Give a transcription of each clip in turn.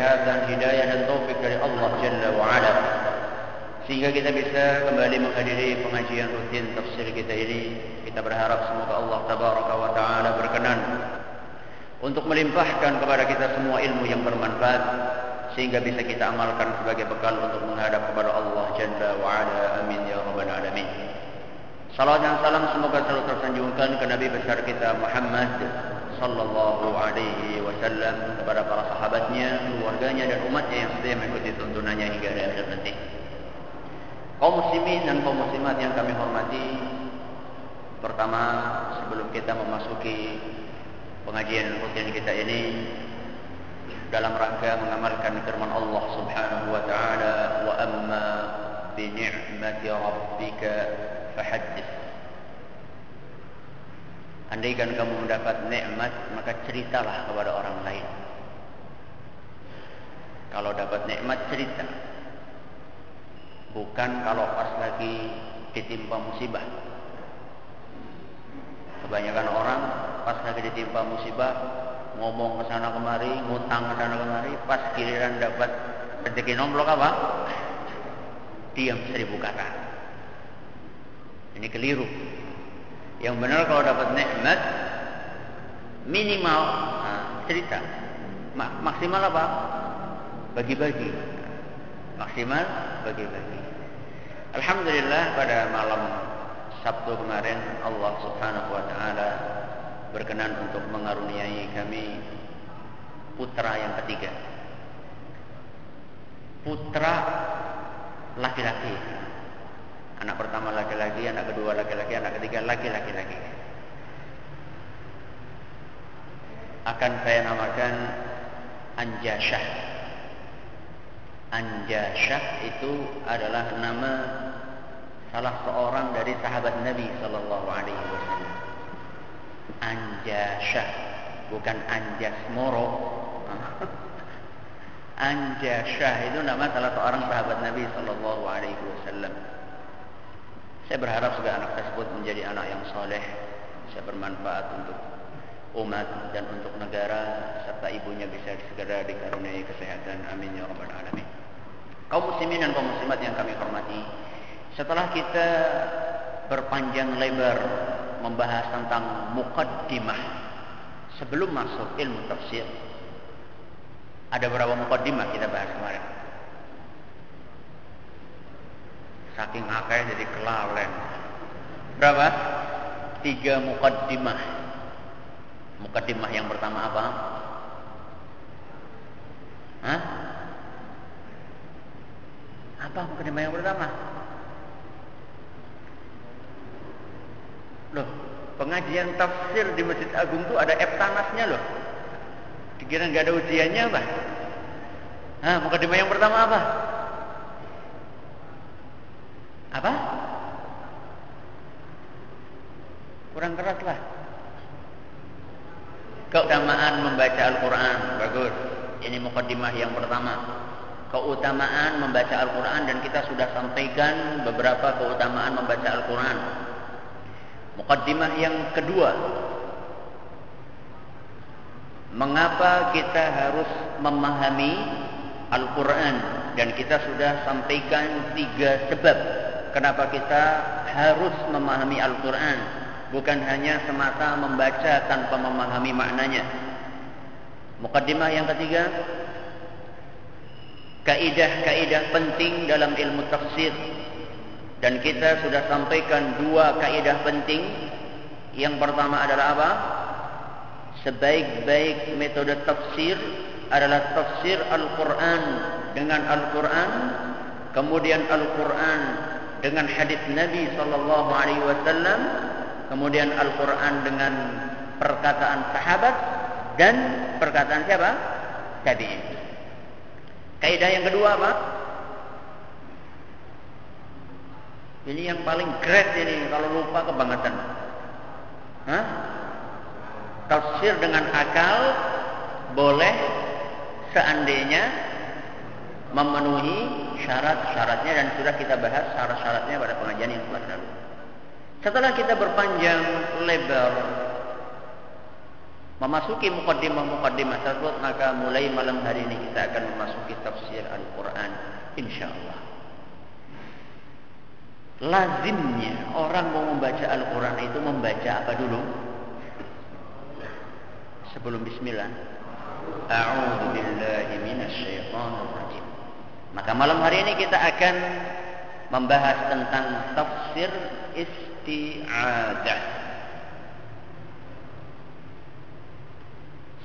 kesehatan, hidayah dan taufik dari Allah Jalla wa ala. Sehingga kita bisa kembali menghadiri pengajian rutin tafsir kita ini. Kita berharap semoga Allah Tabaraka wa Ta'ala berkenan untuk melimpahkan kepada kita semua ilmu yang bermanfaat sehingga bisa kita amalkan sebagai bekal untuk menghadap kepada Allah Jalla wa Ala. Amin ya rabbal alamin. Salawat dan salam semoga selalu tersanjungkan ke Nabi besar kita Muhammad sallallahu alaihi wasallam kepada para sahabatnya, keluarganya dan umatnya yang setia mengikuti tuntunannya hingga akhir nanti. Kaum muslimin dan kaum muslimat yang kami hormati, pertama sebelum kita memasuki pengajian rutin kita ini dalam rangka mengamalkan firman Allah Subhanahu wa taala wa amma bi ni'mati rabbika fahaddits Andaikan kamu mendapat nikmat maka ceritalah kepada orang lain. Kalau dapat nikmat cerita. Bukan kalau pas lagi ditimpa musibah. Kebanyakan orang pas lagi ditimpa musibah ngomong ke sana kemari, ngutang ke sana kemari, pas giliran dapat rezeki nomplok apa? Diam seribu kata. Ini keliru. Yang benar kalau dapat nikmat minimal nah, cerita. Maksimal apa? Bagi-bagi. Maksimal bagi-bagi. Alhamdulillah pada malam Sabtu kemarin Allah Subhanahu wa taala berkenan untuk mengaruniai kami putra yang ketiga. Putra laki-laki. Anak pertama laki-laki, anak kedua laki-laki, anak ketiga laki-laki laki. Akan saya namakan Anjasyah. Anjasyah itu adalah nama salah seorang dari sahabat Nabi Sallallahu Alaihi Wasallam. Anjasyah, bukan Anjas Moro. Anjasyah itu nama salah seorang sahabat Nabi Sallallahu Alaihi Wasallam. Saya berharap juga anak tersebut menjadi anak yang soleh, bisa bermanfaat untuk umat dan untuk negara serta ibunya bisa segera dikaruniai kesehatan. Amin ya rabbal alamin. Kaum muslimin dan kaum muslimat yang kami hormati, setelah kita berpanjang lebar membahas tentang mukaddimah sebelum masuk ilmu tafsir, ada berapa mukaddimah kita bahas kemarin? Saking akeh jadi kelalen. Berapa? Tiga mukaddimah. Mukaddimah yang pertama apa? Hah? Apa mukaddimah yang pertama? Loh, pengajian tafsir di Masjid Agung itu ada eptanasnya loh. Dikira nggak ada ujiannya apa? Hah, mukadimah yang pertama apa? Apa? Kurang keras lah. Keutamaan membaca Al-Quran. Bagus. Ini mukadimah yang pertama. Keutamaan membaca Al-Quran dan kita sudah sampaikan beberapa keutamaan membaca Al-Quran. Mukaddimah yang kedua. Mengapa kita harus memahami Al-Quran dan kita sudah sampaikan tiga sebab kenapa kita harus memahami Al-Quran? Bukan hanya semata membaca tanpa memahami maknanya. Mukaddimah yang ketiga kaidah-kaidah penting dalam ilmu tafsir. Dan kita sudah sampaikan dua kaidah penting. Yang pertama adalah apa? Sebaik-baik metode tafsir adalah tafsir Al-Quran dengan Al-Quran, kemudian Al-Quran dengan hadis Nabi Sallallahu Alaihi Wasallam, kemudian Al-Quran dengan perkataan sahabat dan perkataan siapa? Tabi'in. Kaidah yang kedua apa? Ini yang paling great ini kalau lupa kebangetan. Hah? Tafsir dengan akal boleh seandainya memenuhi syarat-syaratnya dan sudah kita bahas syarat-syaratnya pada pengajian yang telah lalu. Setelah kita berpanjang lebar memasuki mukaddimah-mukaddimah tersebut maka mulai malam hari ini kita akan memasuki tafsir Al-Quran insyaallah. Lazimnya orang mau membaca Al-Quran itu membaca apa dulu? Sebelum bismillah A'udzu billahi rajim. Maka malam hari ini kita akan membahas tentang tafsir isti'adah.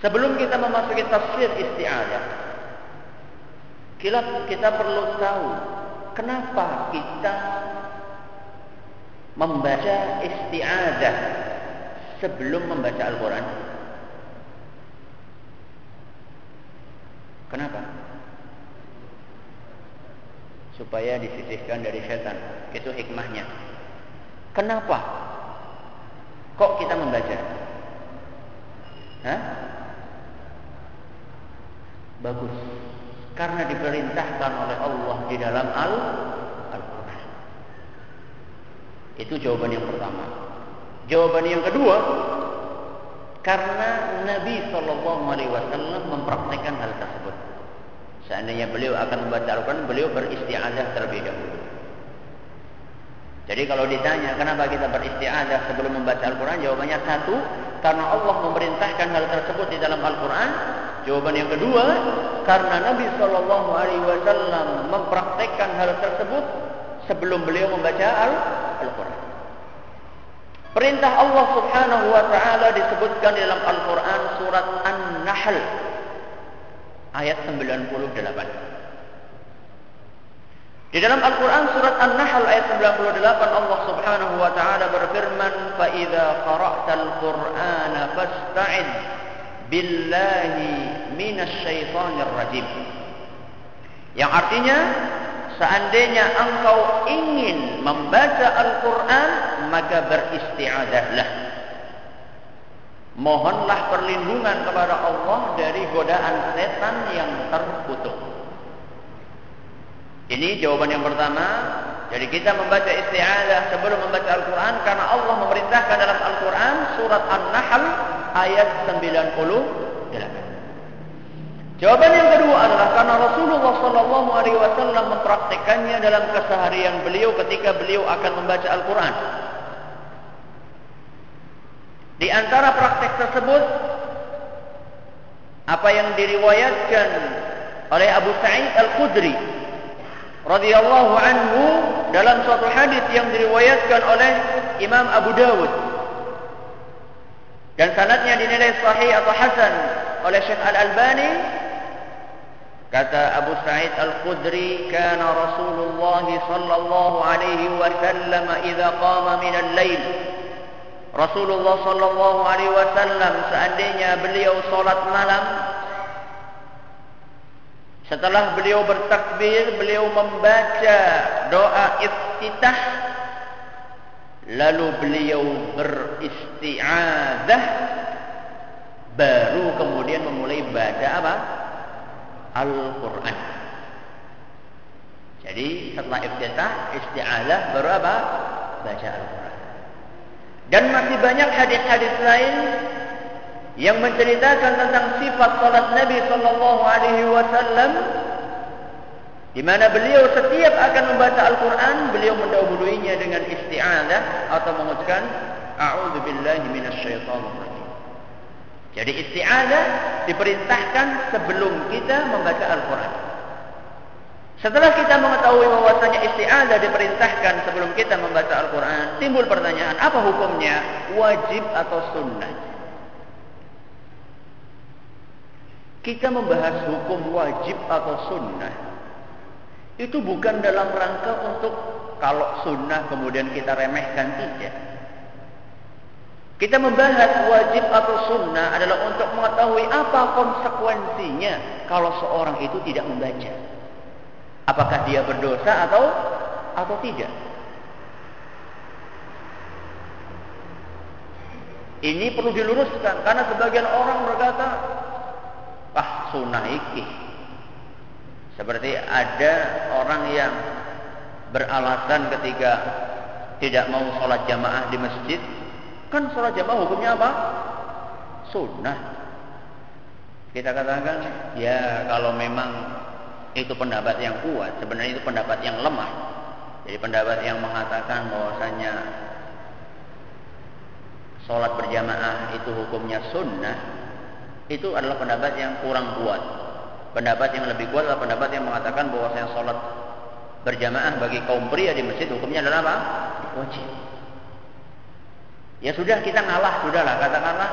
Sebelum kita memasuki tafsir isti'adah, kita, kita perlu tahu kenapa kita membaca isti'adah sebelum membaca Al-Quran. Kenapa? Supaya disisihkan dari setan. Itu hikmahnya. Kenapa? Kok kita membaca? Hah? Bagus. Karena diperintahkan oleh Allah di dalam Al-Quran. Itu jawaban yang pertama. Jawaban yang kedua, karena Nabi Shallallahu Alaihi Wasallam mempraktekkan hal tersebut. Seandainya beliau akan membaca Al-Quran, beliau beristiadah terlebih dahulu. Jadi kalau ditanya kenapa kita beristiadah sebelum membaca Al-Quran, jawabannya satu, karena Allah memerintahkan hal tersebut di dalam Al-Quran. Jawaban yang kedua, karena Nabi Shallallahu Alaihi Wasallam mempraktekkan hal tersebut sebelum beliau membaca Al-Quran. Perintah Allah Subhanahu wa taala disebutkan di dalam Al-Qur'an surat An-Nahl ayat 98. Di dalam Al-Qur'an surat An-Nahl ayat 98 Allah Subhanahu wa taala berfirman, "Fa idza qara'tal Qur'ana fasta'id billahi minasy syaithanir rajim." Yang artinya Seandainya engkau ingin membaca Al-Quran, maka beristiadahlah. Mohonlah perlindungan kepada Allah dari godaan setan yang terkutuk. Ini jawaban yang pertama. Jadi kita membaca isti'adah sebelum membaca Al-Quran karena Allah memerintahkan dalam Al-Quran surat An-Nahl ayat 98. Jawaban yang kedua adalah karena Rasulullah Sallallahu Alaihi Wasallam mempraktekannya dalam keseharian beliau ketika beliau akan membaca Al-Quran. Di antara praktek tersebut, apa yang diriwayatkan oleh Abu Sa'id Al-Khudri radhiyallahu anhu dalam suatu hadis yang diriwayatkan oleh Imam Abu Dawud dan sanadnya dinilai sahih atau hasan oleh Syekh Al-Albani Kata Abu Sa'id Al-Khudri, "Kana Rasulullah sallallahu alaihi wasallam idza qama min al-lail." Rasulullah sallallahu alaihi wasallam seandainya beliau salat malam, Setelah beliau bertakbir, beliau membaca doa iftitah. Lalu beliau beristi'adah. Baru kemudian memulai baca apa? Al-Quran. Jadi setelah iftitah, isti'adah baru apa? Baca Al-Quran. Dan masih banyak hadis-hadis lain yang menceritakan tentang sifat salat Nabi sallallahu alaihi wasallam di mana beliau setiap akan membaca Al-Qur'an beliau mendahuluinya dengan isti'adzah atau mengucapkan a'udzu billahi minasyaitonir rajim. Jadi isti'adzah diperintahkan sebelum kita membaca Al-Qur'an. Setelah kita mengetahui bahwasanya isti'adzah diperintahkan sebelum kita membaca Al-Qur'an, timbul pertanyaan, apa hukumnya? Wajib atau sunnah? Kita membahas hukum wajib atau sunnah. Itu bukan dalam rangka untuk kalau sunnah kemudian kita remehkan tidak. Kita membahas wajib atau sunnah adalah untuk mengetahui apa konsekuensinya kalau seorang itu tidak membaca. Apakah dia berdosa atau atau tidak? Ini perlu diluruskan karena sebagian orang berkata ah sunnah iki. Seperti ada orang yang beralasan ketika tidak mau sholat jamaah di masjid. Kan sholat jamaah hukumnya apa? Sunnah. Kita katakan, ya kalau memang itu pendapat yang kuat, sebenarnya itu pendapat yang lemah. Jadi pendapat yang mengatakan bahwasanya sholat berjamaah itu hukumnya sunnah, itu adalah pendapat yang kurang kuat. Pendapat yang lebih kuat adalah pendapat yang mengatakan bahwa saya sholat berjamaah bagi kaum pria di masjid hukumnya adalah apa? Wajib. Ya sudah kita ngalah, sudahlah katakanlah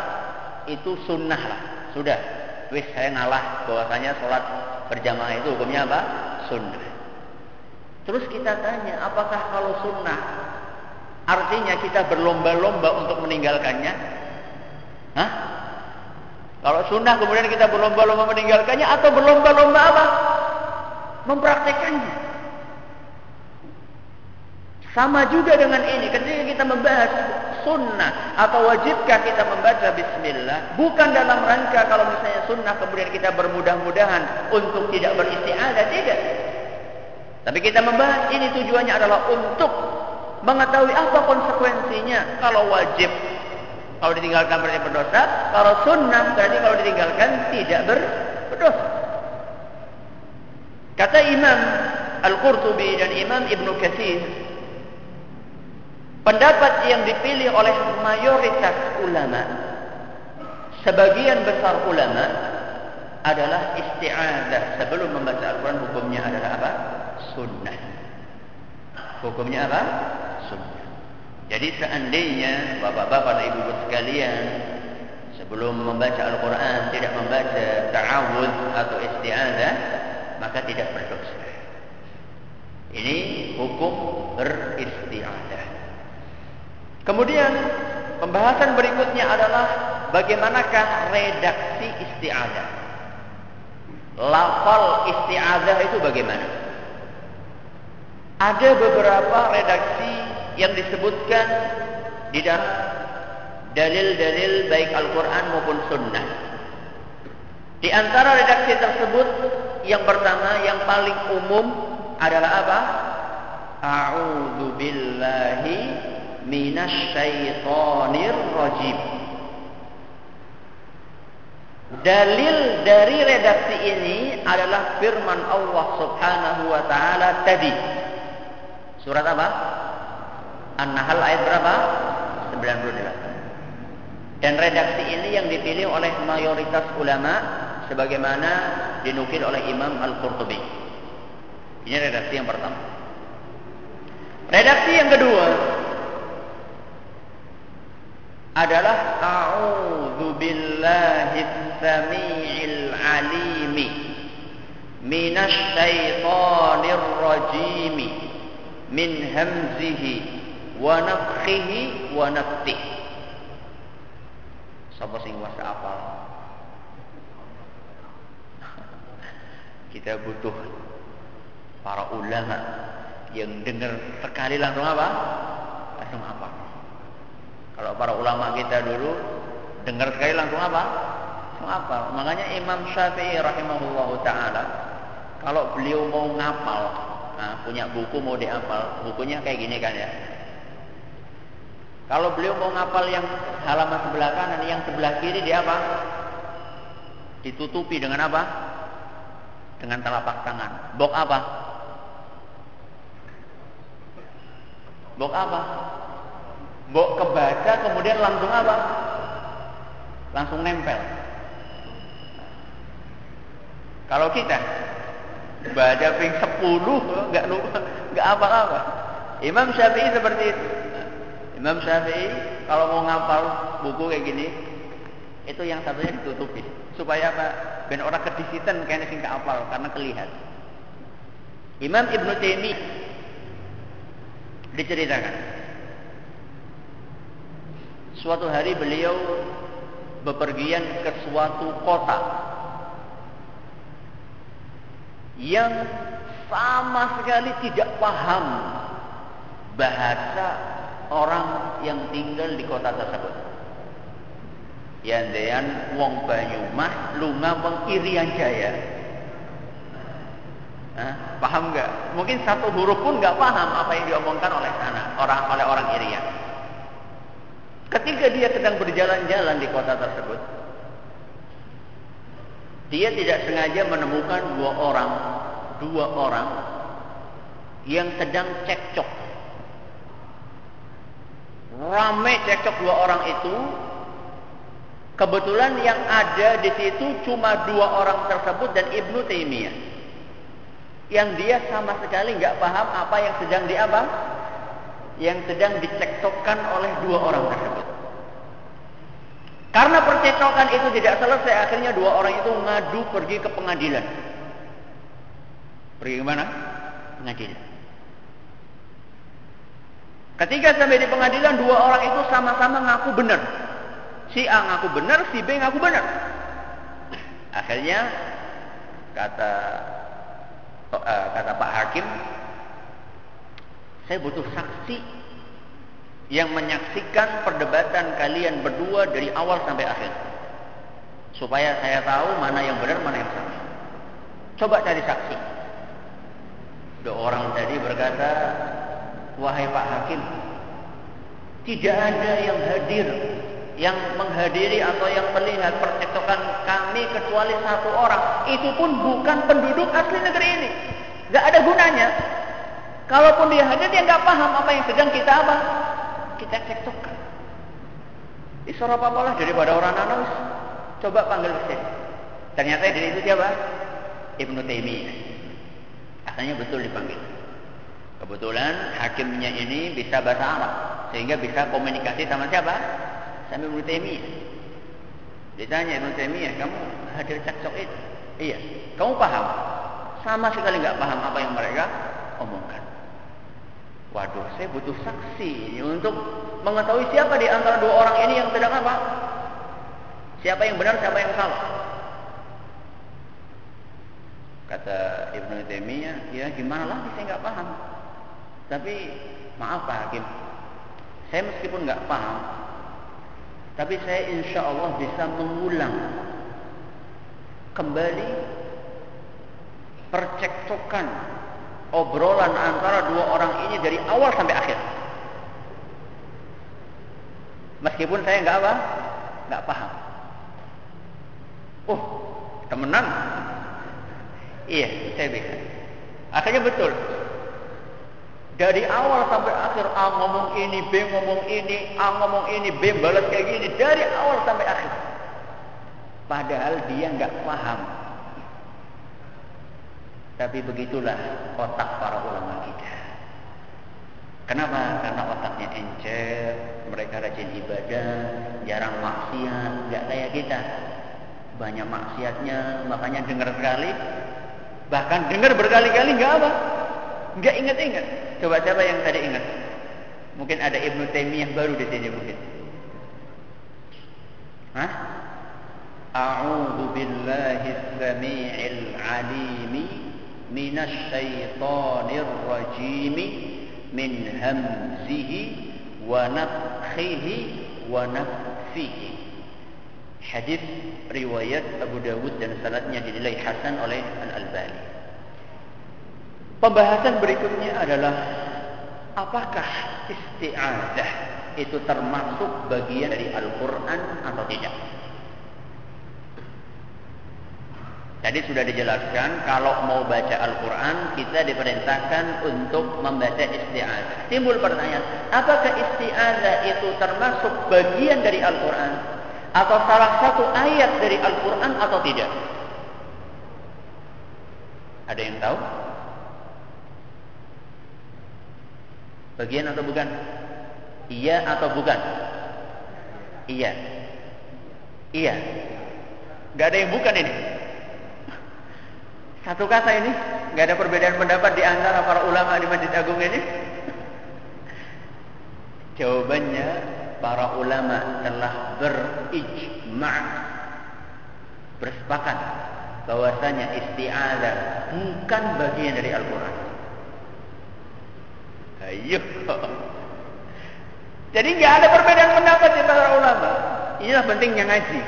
itu sunnah lah, sudah. Wis saya ngalah bahwasanya sholat berjamaah itu hukumnya apa? Sunnah. Terus kita tanya, apakah kalau sunnah artinya kita berlomba-lomba untuk meninggalkannya? Hah? Kalau sunnah kemudian kita berlomba-lomba meninggalkannya atau berlomba-lomba apa? Mempraktekannya. Sama juga dengan ini. Ketika kita membahas sunnah atau wajibkah kita membaca bismillah. Bukan dalam rangka kalau misalnya sunnah kemudian kita bermudah-mudahan untuk tidak beristiadah. Tidak. Tapi kita membahas ini tujuannya adalah untuk mengetahui apa konsekuensinya kalau wajib kalau ditinggalkan berarti berdosa. Kalau sunnah berarti kalau ditinggalkan tidak berdosa. Kata Imam Al-Qurtubi dan Imam Ibn Kathir. Pendapat yang dipilih oleh mayoritas ulama. Sebagian besar ulama adalah isti'adah. Sebelum membaca Al-Quran hukumnya adalah apa? Sunnah. Hukumnya apa? Sunnah. Jadi seandainya bapak-bapak dan ibu-ibu sekalian sebelum membaca Al-Quran tidak membaca ta'awud atau isti'adah maka tidak berdosa. Ini hukum beristi'adah. Kemudian pembahasan berikutnya adalah bagaimanakah redaksi isti'adah. Lafal isti'adah itu bagaimana? Ada beberapa redaksi yang disebutkan di dalam dalil-dalil baik Al-Quran maupun Sunnah. Di antara redaksi tersebut yang pertama yang paling umum adalah apa? A'udzu billahi minasyaitonir rajim. Dalil dari redaksi ini adalah firman Allah Subhanahu wa taala tadi. Surat apa? An-Nahl ayat berapa? 98. Dan redaksi ini yang dipilih oleh mayoritas ulama sebagaimana dinukil oleh Imam Al-Qurtubi. Ini redaksi yang pertama. Redaksi yang kedua adalah a'udzu billahi samii'il 'alimi minasy syaithanir rajim min hamzihi wa nafkhihi wa naftih sapa sing wasa apal Kita butuh para ulama yang dengar sekali langsung apa? Langsung apa? Kalau para ulama kita dulu dengar sekali langsung apa? Langsung apa? Makanya Imam Syafi'i rahimahullah taala kalau beliau mau ngapal, nah, punya buku mau diapal, bukunya kayak gini kan ya. Kalau beliau mau ngapal yang halaman sebelah kanan, yang sebelah kiri dia apa? Ditutupi dengan apa? Dengan telapak tangan. Bok apa? Bok apa? Bok kebaca kemudian langsung apa? Langsung nempel. Kalau kita baca ping 10 enggak lupa, enggak apa-apa. Imam Syafi'i seperti itu. Imam Syafi'i kalau mau ngapal buku kayak gini, itu yang satunya ditutupi supaya apa? Ben orang kedisitan kayaknya sing apal karena kelihatan. Imam Ibnu Taimiyah diceritakan suatu hari beliau bepergian ke suatu kota yang sama sekali tidak paham bahasa orang yang tinggal di kota tersebut. Yandean wong Banyumas lunga wong Irian Jaya. Hah? Paham nggak? Mungkin satu huruf pun nggak paham apa yang diomongkan oleh sana orang oleh orang Irian. Ketika dia sedang berjalan-jalan di kota tersebut, dia tidak sengaja menemukan dua orang, dua orang yang sedang cekcok. Ramai cekcok dua orang itu. Kebetulan yang ada di situ cuma dua orang tersebut dan Ibnu Taimiyah. Yang dia sama sekali nggak paham apa yang sedang di apa? Yang sedang dicekcokkan oleh dua orang tersebut. Karena percekcokan itu tidak selesai, akhirnya dua orang itu ngadu pergi ke pengadilan. Pergi ke mana? Pengadilan. Ketika sampai di pengadilan, dua orang itu sama-sama ngaku benar. Si A ngaku benar, si B ngaku benar. Akhirnya kata uh, kata Pak Hakim, saya butuh saksi yang menyaksikan perdebatan kalian berdua dari awal sampai akhir. Supaya saya tahu mana yang benar, mana yang salah. Coba cari saksi. Dua orang tadi berkata, Wahai Pak Hakim, tidak ada yang hadir, yang menghadiri atau yang melihat percekcokan kami kecuali satu orang. Itu pun bukan penduduk asli negeri ini. Gak ada gunanya. Kalaupun dia hadir, dia nggak paham apa yang sedang kita apa kita cekcokkan. Isra apa daripada orang anus. Coba panggil ke Ternyata dari itu siapa? Ibnu Taimiyah. Akhirnya betul dipanggil. Kebetulan hakimnya ini bisa bahasa Arab sehingga bisa komunikasi sama siapa? Sama Ibnu Taimiyah. Ditanya Ibnu Taimiyah, kamu hadir cekcok itu? Iya. Kamu paham? Sama sekali nggak paham apa yang mereka omongkan. Waduh, saya butuh saksi untuk mengetahui siapa di antara dua orang ini yang sedang apa? Siapa yang benar, siapa yang salah? Kata Ibnu Taimiyah, ya gimana lagi saya nggak paham. Tapi maaf Pak Hakim, saya meskipun nggak paham, tapi saya insya Allah bisa mengulang kembali percekcokan obrolan antara dua orang ini dari awal sampai akhir. Meskipun saya nggak apa, nggak paham. Oh, temenan? Iya, saya bisa. Akhirnya betul. Dari awal sampai akhir A ngomong ini, B ngomong ini, A ngomong ini, B balas kayak gini. Dari awal sampai akhir. Padahal dia nggak paham tapi begitulah otak para ulama kita. Kenapa? Karena otaknya encer, mereka rajin ibadah, jarang maksiat, nggak kayak kita. Banyak maksiatnya, makanya dengar sekali, bahkan dengar berkali-kali nggak apa, nggak ingat-ingat. Coba coba yang tadi ingat. Mungkin ada Ibnu Taimiyah baru di sini mungkin. Hah? A'udzu billahi samii'il 'alimi من الشيطان الرجيم من همزه ونفخه ونفسه حديث رواية أبو داود dan sanadnya dinilai hasan oleh Al-Albani. Pembahasan berikutnya adalah apakah isti'adzah itu termasuk bagian dari Al-Qur'an atau tidak? Tadi sudah dijelaskan kalau mau baca Al-Quran kita diperintahkan untuk membaca isti'adah. Timbul pertanyaan, apakah isti'adah itu termasuk bagian dari Al-Quran? Atau salah satu ayat dari Al-Quran atau tidak? Ada yang tahu? Bagian atau bukan? Iya atau bukan? Iya. Iya. Gak ada yang bukan ini. Satu kata ini, nggak ada perbedaan pendapat di antara para ulama di Masjid Agung ini. Jawabannya, para ulama telah berijma' bersepakat bahwasanya isti'adah bukan bagian dari Al-Quran. Ayo. Jadi nggak ada perbedaan pendapat di para ulama. Inilah pentingnya ngaji.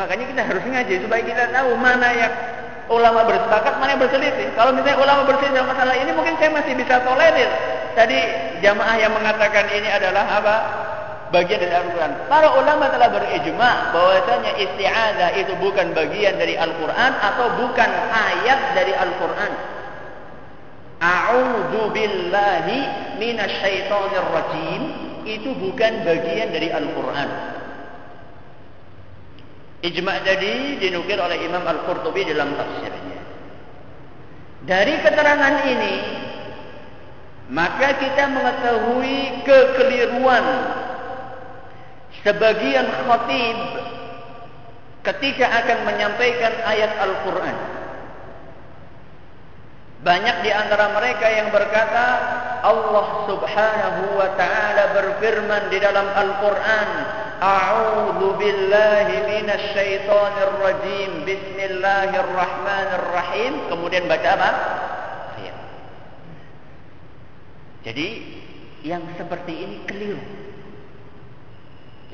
Makanya kita harus ngaji supaya kita tahu mana yang ulama bersepakat, mana yang berselisih. Kalau misalnya ulama berselisih dalam masalah ini, mungkin saya masih bisa tolerir. Tadi jamaah yang mengatakan ini adalah apa? Bagian dari Al-Quran. Para ulama telah berijma bahwasanya isti'adah itu bukan bagian dari Al-Quran atau bukan ayat dari Al-Quran. A'udzu billahi minasyaitonir rajim itu bukan bagian dari Al-Quran. Ijma' tadi dinukir oleh Imam Al-Qurtubi dalam tafsirnya. Dari keterangan ini, maka kita mengetahui kekeliruan sebagian khatib ketika akan menyampaikan ayat Al-Quran. Banyak di antara mereka yang berkata, Allah subhanahu wa ta'ala berfirman di dalam Al-Quran, A'udzu billahi minasy syaithanir rajim. Bismillahirrahmanirrahim. Kemudian baca apa? Ayat. Jadi yang seperti ini keliru.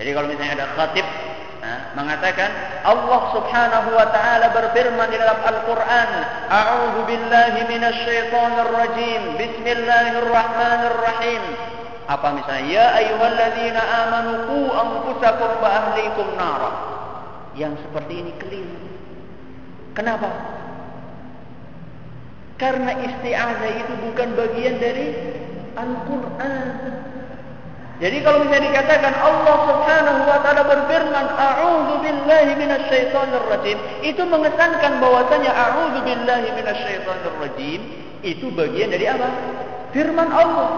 Jadi kalau misalnya ada khatib nah, mengatakan Allah Subhanahu wa taala berfirman di dalam Al-Qur'an, "A'udzu billahi minasy syaithanir rajim. Bismillahirrahmanirrahim." Apa misalnya ya ayyuhalladzina amanu qu anfusakum wa ahlikum nara. Yang seperti ini keliru. Kenapa? Karena isti'azah itu bukan bagian dari Al-Qur'an. Jadi kalau misalnya dikatakan Allah Subhanahu wa taala berfirman a'udzu billahi minasyaitonir rajim, itu mengesankan bahwasanya a'udzu billahi minasyaitonir rajim itu bagian dari apa? Firman Allah.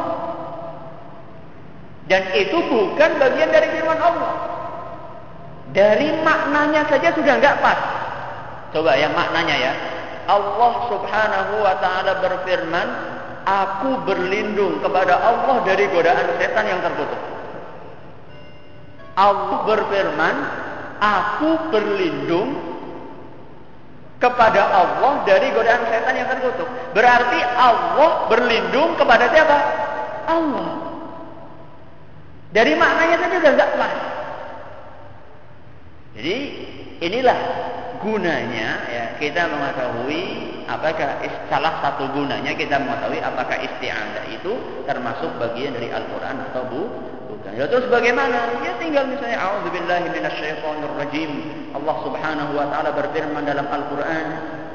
Dan itu bukan bagian dari firman Allah. Dari maknanya saja sudah enggak pas. Coba yang maknanya ya. Allah subhanahu wa ta'ala berfirman, Aku berlindung kepada Allah dari godaan setan yang terkutuk. Allah berfirman, Aku berlindung kepada Allah dari godaan setan yang terkutuk. Berarti Allah berlindung kepada siapa? Allah. Dari maknanya saja sudah nggak pas. Jadi inilah gunanya ya kita mengetahui apakah salah satu gunanya kita mengetahui apakah isti'adah itu termasuk bagian dari Al-Qur'an atau bu, bukan. Ya terus bagaimana? Ya tinggal misalnya auzubillahi minasyaitonir rajim. Allah Subhanahu wa taala berfirman dalam Al-Qur'an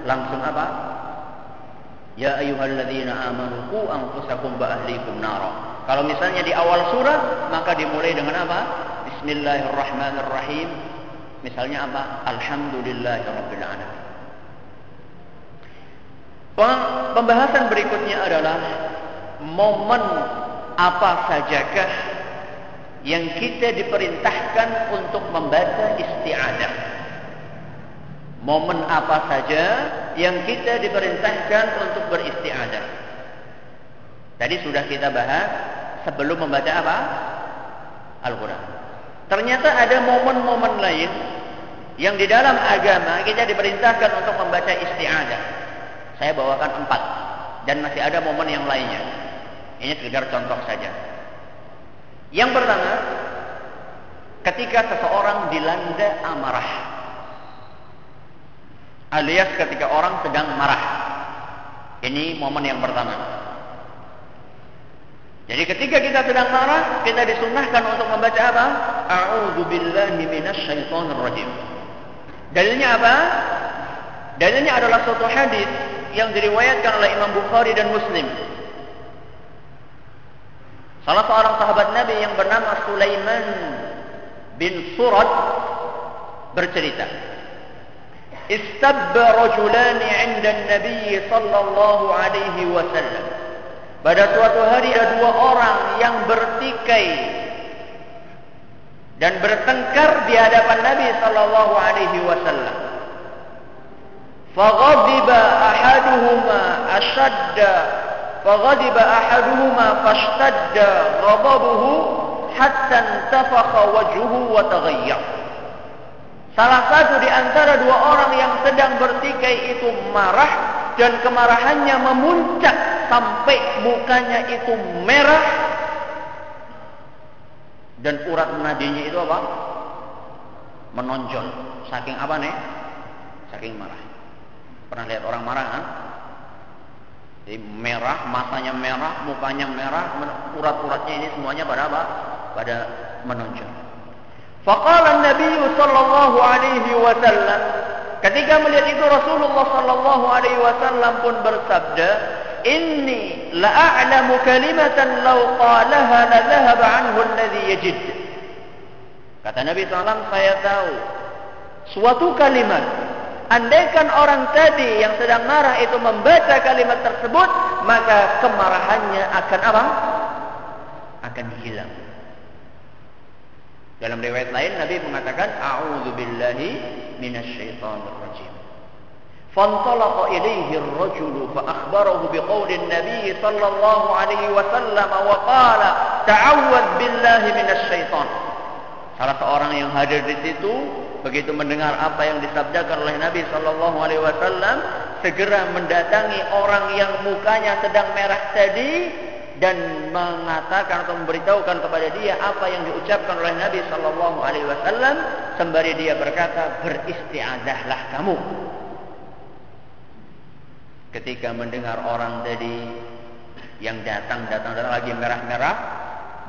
langsung apa? Ya ayyuhalladzina amanu qu anfusakum wa ahlikum nara. Kalau misalnya di awal surat, maka dimulai dengan apa? Bismillahirrahmanirrahim. Misalnya apa? Alhamdulillahirabbil alamin. Pembahasan berikutnya adalah momen apa sajakah yang kita diperintahkan untuk membaca isti'adah. Momen apa saja yang kita diperintahkan untuk beristi'adah. Tadi sudah kita bahas sebelum membaca apa? Al-Quran. Ternyata ada momen-momen lain yang di dalam agama kita diperintahkan untuk membaca isti'adah. Saya bawakan empat dan masih ada momen yang lainnya. Ini sekedar contoh saja. Yang pertama, ketika seseorang dilanda amarah. Alias ketika orang sedang marah. Ini momen yang pertama. Jadi ketika kita sedang marah, kita disunahkan untuk membaca apa? A'udzu billahi minasyaitonir rajim. Dalilnya apa? Dalilnya adalah suatu hadis yang diriwayatkan oleh Imam Bukhari dan Muslim. Salah seorang sahabat Nabi yang bernama Sulaiman bin Surad bercerita. Istabba rajulan 'inda an-nabi sallallahu alaihi wasallam. Pada suatu hari ada dua orang yang bertikai dan bertengkar di hadapan Nabi sallallahu alaihi wasallam. Faghadiba ahaduhuma ashadda faghadiba ahaduhuma fashtadda ghadabuhu hatta intafakha wajhuhu wa taghayyar. Salah satu di antara dua orang yang sedang bertikai itu marah dan kemarahannya memuncak sampai mukanya itu merah dan urat nadinya itu apa? Menonjol. Saking apa nih? Saking marah. Pernah lihat orang marah kan? Jadi merah, matanya merah, mukanya merah, urat-uratnya ini semuanya pada apa? Pada menonjol. Faqala Nabi sallallahu alaihi wasallam ketika melihat itu Rasulullah sallallahu alaihi wasallam pun bersabda, "Inni la a'lamu kalimatan law qalaha la dhahaba anhu alladhi yajid." Kata Nabi SAW, saya tahu suatu kalimat Andaikan orang tadi yang sedang marah itu membaca kalimat tersebut, maka kemarahannya akan apa? Akan hilang. Dalam riwayat lain Nabi mengatakan, "A'udzu billahi minasyaitonir rajim." فانطلق إليه الرجل فأخبره بقول النبي صلى الله عليه وسلم وقال تعوذ بالله من الشيطان Salah seorang yang hadir di situ begitu mendengar apa yang disabdakan oleh Nabi Shallallahu Alaihi Wasallam segera mendatangi orang yang mukanya sedang merah tadi dan mengatakan atau memberitahukan kepada dia apa yang diucapkan oleh Nabi Shallallahu Alaihi Wasallam sembari dia berkata beristiadahlah kamu. Ketika mendengar orang tadi yang datang datang datang lagi merah-merah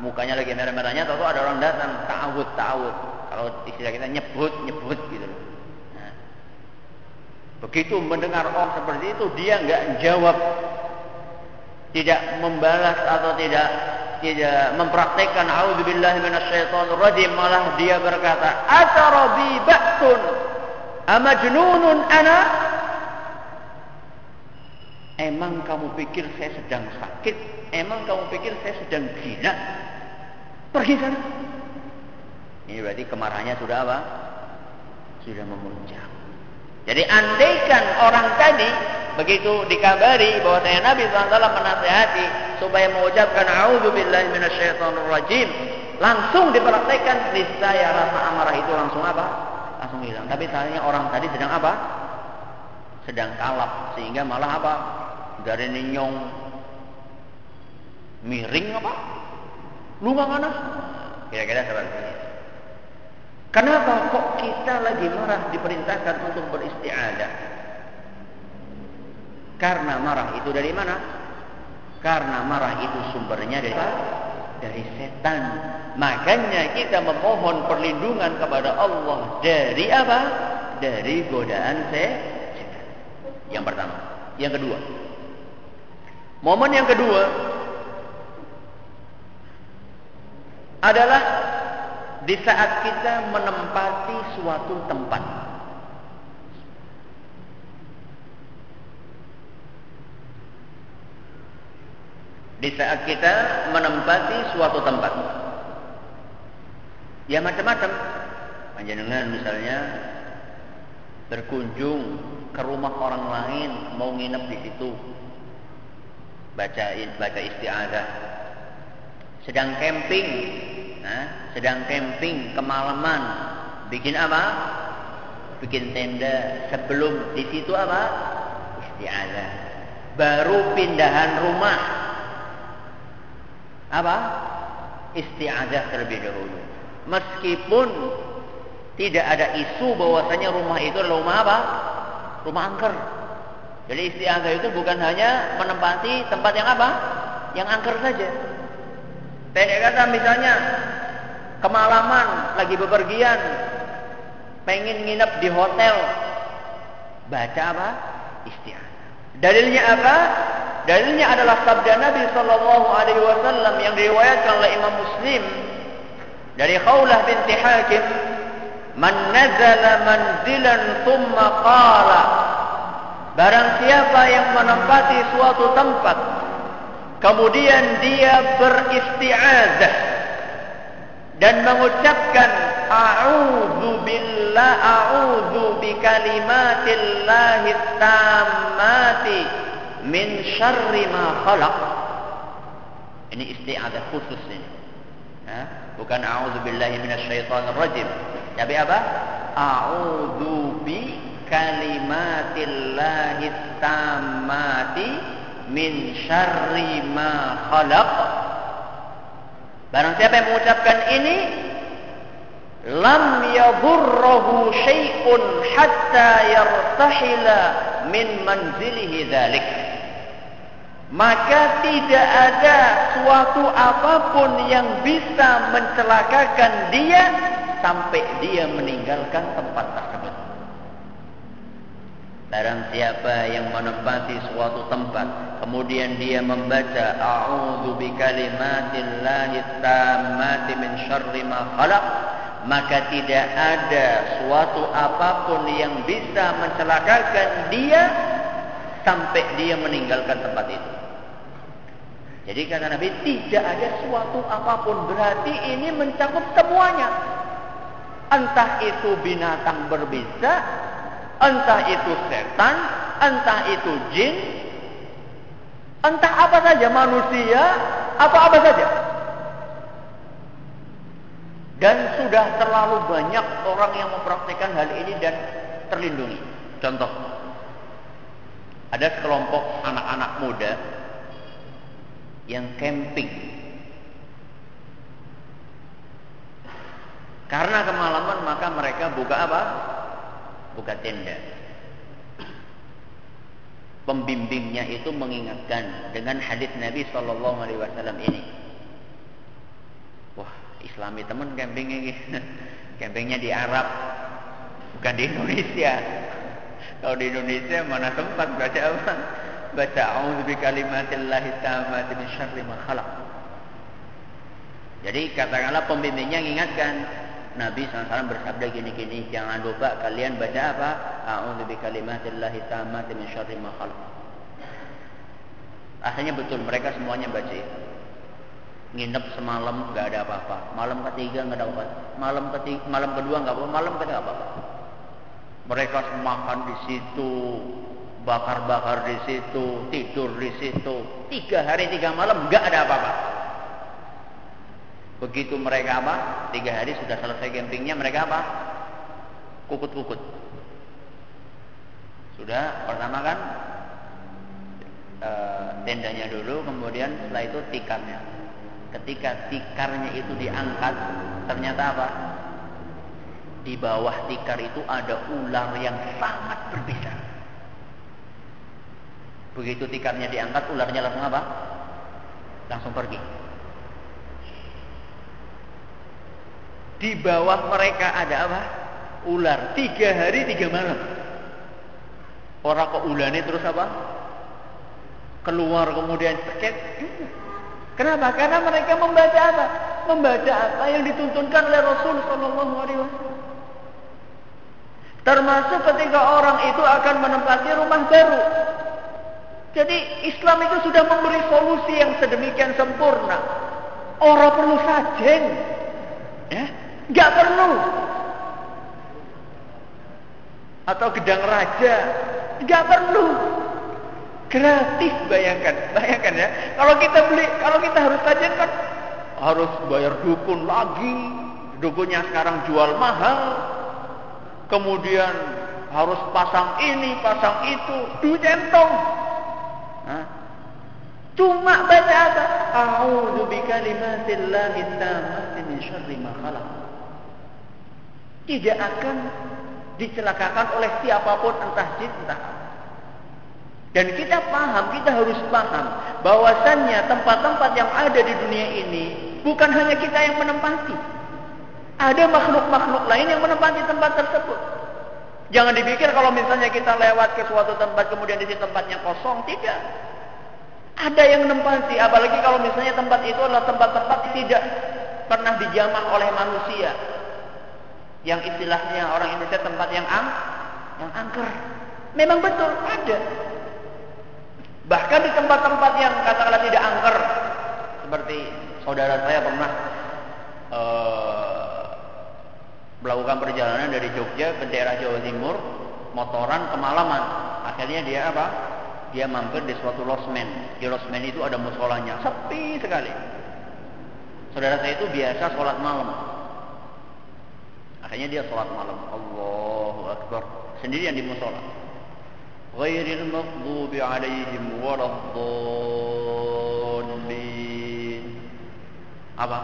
mukanya lagi merah-merahnya atau ada orang datang ta'awud ta'awud kalau istilah kita nyebut nyebut gitu. Nah, begitu mendengar orang seperti itu dia nggak jawab tidak membalas atau tidak tidak mempraktekkan auzubillahi minasyaitonir rajim malah dia berkata atarabi ba'tun amajnunun ana Emang kamu pikir saya sedang sakit? Emang kamu pikir saya sedang gila? Pergi sana. Ini berarti kemarahannya sudah apa? Sudah memuncak. Jadi andaikan orang tadi begitu dikabari bahwa saya Nabi SAW menasihati supaya mengucapkan A'udzubillahi minasyaitonirrajim langsung dipraktekkan saya rasa amarah itu langsung apa? Langsung hilang. Tapi sayangnya orang tadi sedang apa? Sedang kalap sehingga malah apa? Dari ninyong miring apa? Lunga mana? Kira-kira seperti ini. Kenapa kok kita lagi marah diperintahkan untuk beristiadah? Karena marah itu dari mana? Karena marah itu sumbernya dari dari setan. Makanya kita memohon perlindungan kepada Allah dari apa? Dari godaan setan. Yang pertama. Yang kedua. Momen yang kedua adalah di saat kita menempati suatu tempat. Di saat kita menempati suatu tempat. Ya macam-macam. Panjenengan misalnya berkunjung ke rumah orang lain mau nginep di situ. Bacain baca isti'adzah sedang camping, nah, sedang camping kemalaman, bikin apa? bikin tenda sebelum di situ apa? Isti'adzah. Baru pindahan rumah. Apa? Isti'adzah terlebih dahulu. Meskipun tidak ada isu bahwasanya rumah itu adalah rumah apa? Rumah angker. Jadi isti'adzah itu bukan hanya menempati tempat yang apa? Yang angker saja. Pendek kata misalnya kemalaman lagi bepergian. Pengen nginep di hotel. Baca apa? Isti'adzah dalilnya apa? Dalilnya adalah sabda Nabi sallallahu alaihi wasallam yang diriwayatkan oleh Imam Muslim dari Khawlah binti Hakim man nazala manzilan thumma qala. Barang siapa yang menempati suatu tempat kemudian dia beristi'adzah dan mengucapkan a'udzu billah a'udzu bikalimatillahi tammati min syarri ma khalaq ini isti'adzah khusus ini ha? bukan a'udzu billahi minasyaitonir rajim tapi apa a'udzu bi kalimatillahi tammati min syarri ma khalaq barang siapa yang mengucapkan ini lam yadurruhu syai'un hatta yartahila min manzilihi dzalik maka tidak ada suatu apa pun yang bisa mencelakakan dia sampai dia meninggalkan tempat tersebut barang siapa yang menempati suatu tempat kemudian dia membaca a'udzu bikalimatillahi tammati min syarri ma maka tidak ada suatu apa pun yang bisa mencelakakan dia sampai dia meninggalkan tempat itu. Jadi kata Nabi tidak ada suatu apa pun berarti ini mencakup semuanya. Entah itu binatang berbisa, entah itu setan, entah itu jin, entah apa saja manusia, apa-apa saja. Dan sudah terlalu banyak orang yang mempraktikkan hal ini dan terlindungi. Contoh, ada sekelompok anak-anak muda yang camping. Karena kemalaman maka mereka buka apa? Buka tenda. Pembimbingnya itu mengingatkan dengan hadis Nabi Shallallahu Alaihi Wasallam ini. Wah, Islami teman ini. Campingnya di Arab, bukan di Indonesia. Kalau di Indonesia mana tempat baca apa? Baca a'udzu bikalimatillahi tammati min syarri ma khalaq. Jadi katakanlah pembimbingnya mengingatkan Nabi SAW bersabda gini-gini, jangan lupa kalian baca apa? A'udzu bikalimatillahi tammati min syarri ma. Asalnya betul mereka semuanya baca itu. Nginep semalam nggak ada apa-apa. Malam ketiga nggak ada apa-apa. Malam ketiga malam kedua nggak apa-apa. Malam ketiga apa-apa. Mereka makan di situ bakar-bakar di situ tidur di situ. Tiga hari tiga malam nggak ada apa-apa begitu mereka apa? Tiga hari sudah selesai campingnya mereka apa? Kukut-kukut. Sudah pertama kan e, tendanya dulu kemudian setelah itu tikarnya. Ketika tikarnya itu diangkat ternyata apa? Di bawah tikar itu ada ular yang sangat berbisa. Begitu tikarnya diangkat ularnya langsung apa? Langsung pergi di bawah mereka ada apa ular tiga hari tiga malam orang kok ularnya terus apa keluar kemudian cek Kenapa? Karena mereka membaca apa? Membaca apa yang dituntunkan oleh Rasul Shallallahu Alaihi Wasallam. Termasuk ketika orang itu akan menempati rumah baru. Jadi Islam itu sudah memberi solusi yang sedemikian sempurna. Orang perlu sajen, ya, nggak perlu. Atau gedang raja, nggak perlu. Gratis bayangkan, bayangkan ya. Kalau kita beli, kalau kita harus sajian kan harus bayar dukun lagi. Dukunnya sekarang jual mahal. kemudian harus pasang ini, pasang itu, duit entong. Cuma baca apa? A'udzu tammati min syarri ma khalaq. Tidak akan dicelakakan oleh siapa pun entah jin entah apa. Dan kita paham, kita harus paham bahwasannya tempat-tempat yang ada di dunia ini bukan hanya kita yang menempati. Ada makhluk-makhluk lain yang menempati tempat tersebut. Jangan dipikir kalau misalnya kita lewat ke suatu tempat kemudian di situ tempatnya kosong, tidak. Ada yang menempati, apalagi kalau misalnya tempat itu adalah tempat-tempat tidak pernah dijamah oleh manusia. Yang istilahnya orang Indonesia tempat yang ang, yang angker. Memang betul ada. Bahkan di tempat-tempat yang katakanlah tidak angker, seperti saudara saya pernah uh, melakukan perjalanan dari Jogja ke daerah Jawa Timur, motoran kemalaman. Akhirnya dia apa? Dia mampir di suatu losmen. Di losmen itu ada musolanya, sepi sekali. Saudara saya itu biasa sholat malam. Makanya dia sholat malam. Allahu Akbar. Sendirian di musola. Ghairil maghdubi alaihim waladdallin. Apa?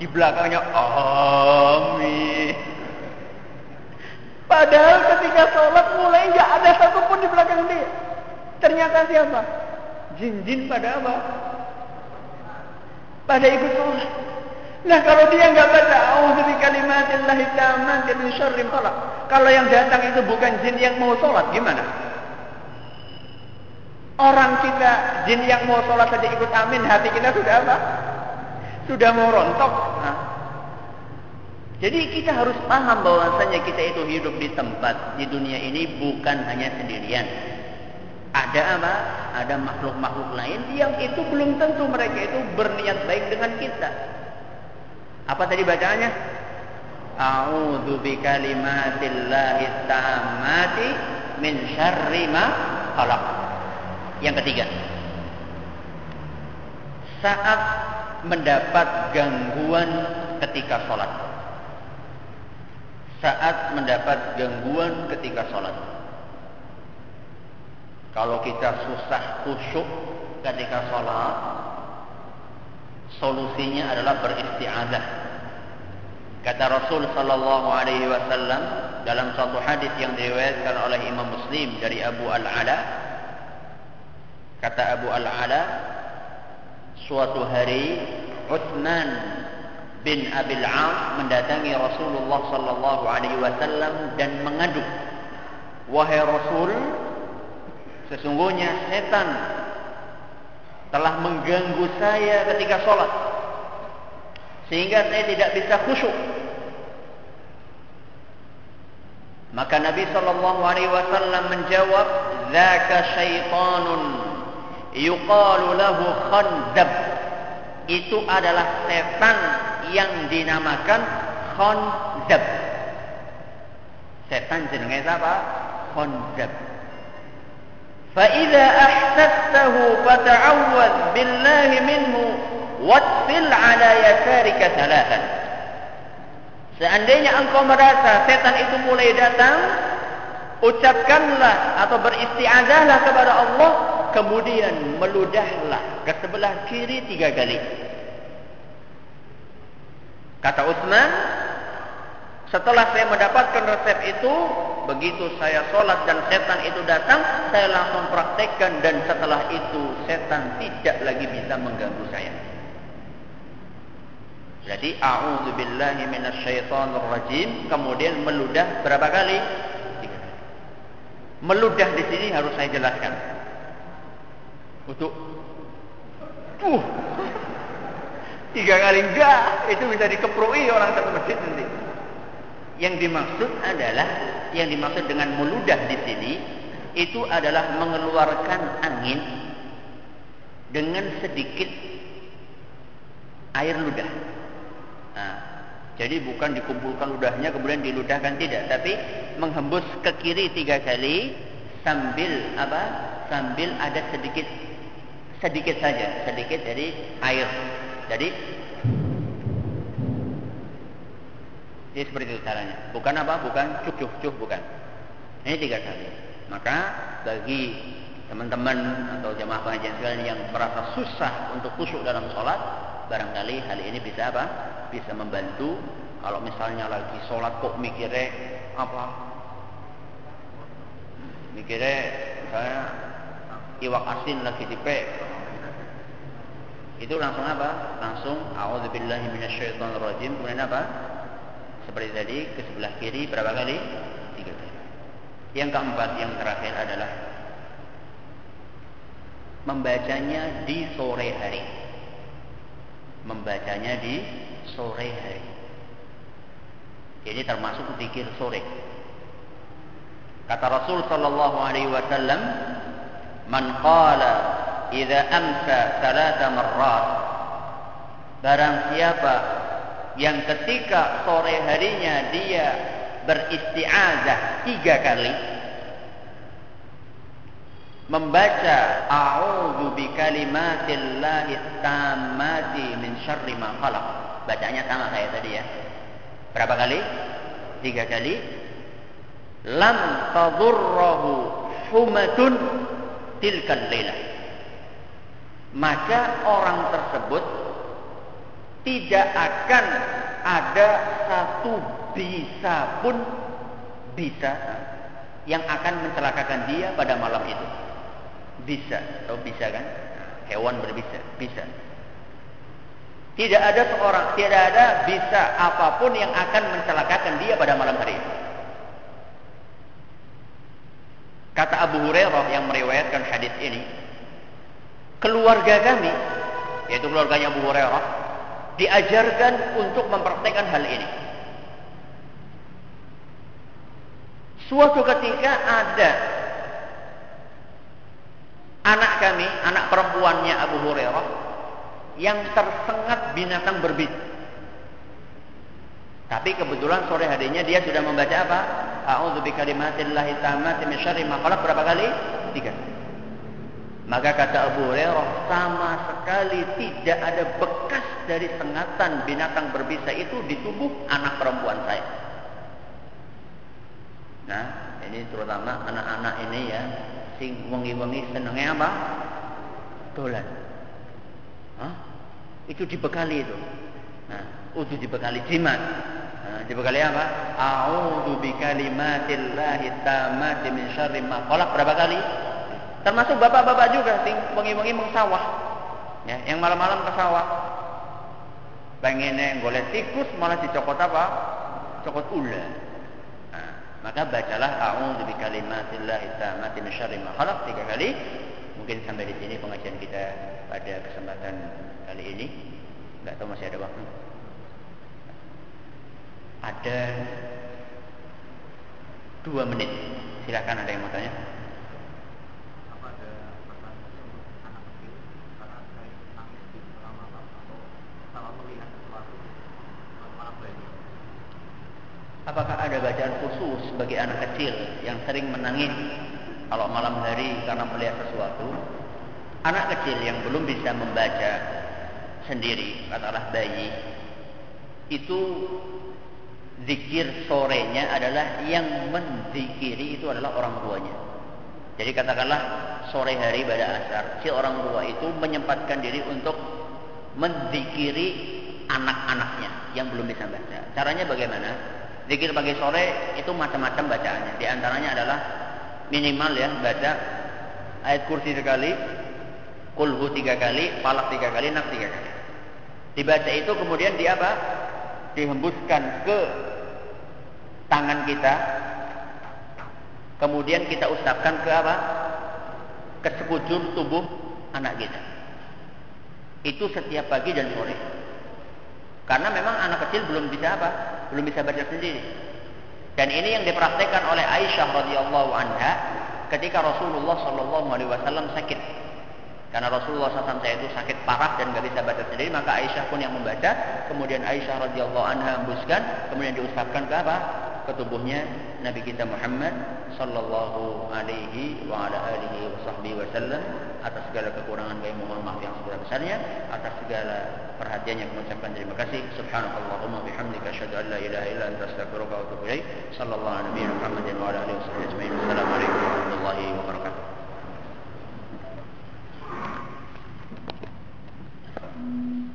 Di belakangnya amin. Padahal ketika sholat mulai nggak ada satupun di belakang dia. Ternyata siapa? Jin-jin pada apa? Pada ikut sholat. Nah kalau dia nggak baca auzu bi kalimatillahi tammati min syarri Kalau yang datang itu bukan jin yang mau sholat gimana? Orang kita jin yang mau sholat saja ikut amin hati kita sudah apa? Sudah mau rontok. Nah. Jadi kita harus paham bahwasanya kita itu hidup di tempat di dunia ini bukan hanya sendirian. Ada apa? Ada makhluk-makhluk lain yang itu belum tentu mereka itu berniat baik dengan kita. Apa tadi bacaannya? A'udzu bikalimatillahi tammati min syarri ma khalaq. Yang ketiga. Saat mendapat gangguan ketika sholat. Saat mendapat gangguan ketika sholat. Kalau kita susah khusyuk ketika sholat, solusinya adalah beristiazah. Kata Rasul sallallahu alaihi wasallam dalam satu hadis yang diriwayatkan oleh Imam Muslim dari Abu Al-Ala kata Abu Al-Ala suatu hari Utsman bin Abil As mendatangi Rasulullah sallallahu alaihi wasallam dan mengadu wahai Rasul sesungguhnya setan telah mengganggu saya ketika sholat. Sehingga saya tidak bisa khusyuk. Maka Nabi sallallahu alaihi wasallam menjawab zaka syaitanun yuqalu lahu khanzab itu adalah setan yang dinamakan khanzab setan jenenge apa khanzab فإذا أحسسته فتعوذ بالله منه واتفل على يسارك ثلاثا Seandainya engkau merasa setan itu mulai datang, ucapkanlah atau beristiazahlah kepada Allah, kemudian meludahlah ke sebelah kiri tiga kali. Kata Utsman, setelah saya mendapatkan resep itu, begitu saya sholat dan setan itu datang, saya langsung praktekkan dan setelah itu setan tidak lagi bisa mengganggu saya. Jadi a'udzu billahi minasyaitonir rajim, kemudian meludah berapa kali? Tiga kali. Meludah di sini harus saya jelaskan. Untuk uh, tiga kali enggak, itu bisa dikeprui orang satu masjid nanti. Yang dimaksud adalah yang dimaksud dengan meludah di sini itu adalah mengeluarkan angin dengan sedikit air ludah. Nah, jadi bukan dikumpulkan ludahnya kemudian diludahkan tidak, tapi menghembus ke kiri tiga kali sambil apa? Sambil ada sedikit sedikit saja, sedikit dari air. Jadi Jadi seperti itu caranya. Bukan apa? Bukan cuk cuk cuk bukan. Ini tiga kali. Maka bagi teman-teman atau jamaah pengajian sekalian yang merasa susah untuk khusyuk dalam sholat, barangkali hal ini bisa apa? Bisa membantu. Kalau misalnya lagi sholat kok mikirnya apa? Mikirnya misalnya iwak asin lagi dipe. Itu langsung apa? Langsung a'udzubillahi minasyaitonirrajim. Kemudian apa? Seperti tadi ke sebelah kiri berapa kali? Tiga kali. Yang keempat yang terakhir adalah membacanya di sore hari. Membacanya di sore hari. Ini termasuk zikir sore. Kata Rasul sallallahu alaihi wasallam, "Man qala idza amsa thalatha marrat" Barang siapa yang ketika sore harinya dia beristiazah tiga kali membaca a'udzu bikalimatillahi tammati min syarri ma khalaq. Bacanya sama kayak tadi ya. Berapa kali? Tiga kali. Lam tadurrahu humatun tilkan lailah. Maka orang tersebut tidak akan ada satu bisa pun bisa yang akan mencelakakan dia pada malam itu. Bisa, atau bisa kan? Hewan berbisa, bisa. Tidak ada seorang, tidak ada bisa apa pun yang akan mencelakakan dia pada malam hari itu. Kata Abu Hurairah yang meriwayatkan hadis ini, keluarga kami, yaitu keluarganya Abu Hurairah, diajarkan untuk mempraktekkan hal ini. Suatu ketika ada anak kami, anak perempuannya Abu Hurairah yang tersengat binatang berbit. Tapi kebetulan sore harinya dia sudah membaca apa? A'udzu bikalimatillahi tammati min syarri ma berapa kali? Tiga Maka kata Abu Hurairah sama sekali tidak ada bekas dari sengatan binatang berbisa itu di tubuh anak perempuan saya. Nah, ini terutama anak-anak ini ya, sing wengi-wengi senengnya apa? Dolan. Hah? Itu dibekali itu. Nah, itu dibekali jimat. Nah, dibekali apa? A'udzu bikalimatillahi tammati min syarri ma berapa kali? Termasuk bapak-bapak juga sing wengi-wengi mengsawah. Ya, yang malam-malam ke sawah. Pengennya golek tikus malah dicokot apa? Cokot ular. Nah, maka bacalah a'udzu bikalimatillahi tammati min syarri ma khalaq tiga kali. Mungkin sampai di sini pengajian kita pada kesempatan kali ini. Enggak tahu masih ada waktu. Ada dua menit. Silakan ada yang mau tanya. Apakah ada bacaan khusus bagi anak kecil yang sering menangis kalau malam hari karena melihat sesuatu? Anak kecil yang belum bisa membaca sendiri, katakanlah bayi, itu zikir sorenya adalah yang menzikiri itu adalah orang tuanya. Jadi katakanlah sore hari pada asar, si orang tua itu menyempatkan diri untuk menzikiri anak-anaknya yang belum bisa baca. Caranya bagaimana? Zikir pagi sore itu macam-macam bacaannya. Di antaranya adalah minimal ya baca ayat kursi sekali, kulhu tiga kali, falak tiga kali, nak tiga kali. Dibaca itu kemudian di apa? Dihembuskan ke tangan kita. Kemudian kita usapkan ke apa? Ke sekujur tubuh anak kita. Itu setiap pagi dan sore. Karena memang anak kecil belum bisa apa? Belum bisa baca sendiri. Dan ini yang dipraktekkan oleh Aisyah radhiyallahu anha ketika Rasulullah Shallallahu alaihi wasallam sakit. Karena Rasulullah SAW itu sakit parah dan nggak bisa baca sendiri, maka Aisyah pun yang membaca. Kemudian Aisyah radhiyallahu anha hembuskan, kemudian diusapkan ke apa? ke tubuhnya Nabi kita Muhammad sallallahu alaihi wa ala alihi wa sahbihi wasallam atas segala kekurangan kami mohon maaf yang sebesar-besarnya atas segala perhatiannya kami ucapkan terima kasih. Subhanallahumma bihamdika asyhadu an la ilaha illa anta astaghfiruka wa atubu ilaik. Sallallahu alaihi Muhammadin wa ala alihi wa sahbihi ajmain. Wassalamualaikum warahmatullahi wabarakatuh. Thank you.